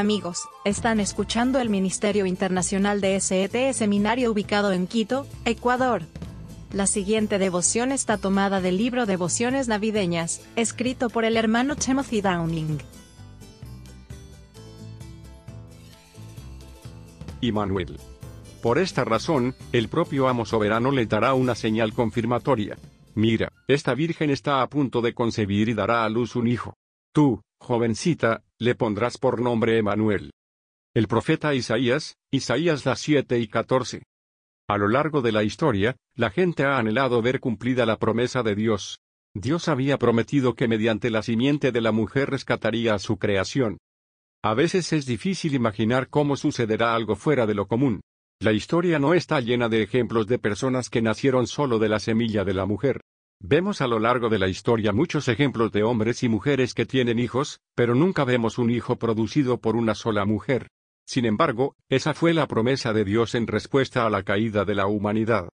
Amigos, están escuchando el Ministerio Internacional de SET Seminario ubicado en Quito, Ecuador. La siguiente devoción está tomada del libro Devociones Navideñas, escrito por el hermano Timothy Downing. Immanuel. Por esta razón, el propio amo soberano le dará una señal confirmatoria. Mira, esta virgen está a punto de concebir y dará a luz un hijo. Tú, jovencita, le pondrás por nombre Emanuel. El profeta Isaías, Isaías las 7 y 14. A lo largo de la historia, la gente ha anhelado ver cumplida la promesa de Dios. Dios había prometido que mediante la simiente de la mujer rescataría a su creación. A veces es difícil imaginar cómo sucederá algo fuera de lo común. La historia no está llena de ejemplos de personas que nacieron solo de la semilla de la mujer. Vemos a lo largo de la historia muchos ejemplos de hombres y mujeres que tienen hijos, pero nunca vemos un hijo producido por una sola mujer. Sin embargo, esa fue la promesa de Dios en respuesta a la caída de la humanidad.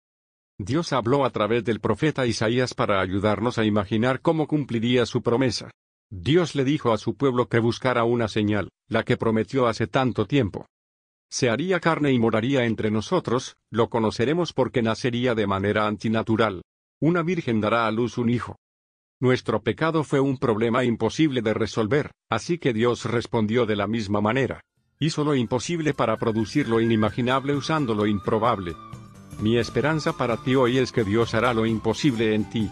Dios habló a través del profeta Isaías para ayudarnos a imaginar cómo cumpliría su promesa. Dios le dijo a su pueblo que buscara una señal, la que prometió hace tanto tiempo. Se haría carne y moraría entre nosotros, lo conoceremos porque nacería de manera antinatural. Una virgen dará a luz un hijo. Nuestro pecado fue un problema imposible de resolver, así que Dios respondió de la misma manera. Hizo lo imposible para producir lo inimaginable usando lo improbable. Mi esperanza para ti hoy es que Dios hará lo imposible en ti.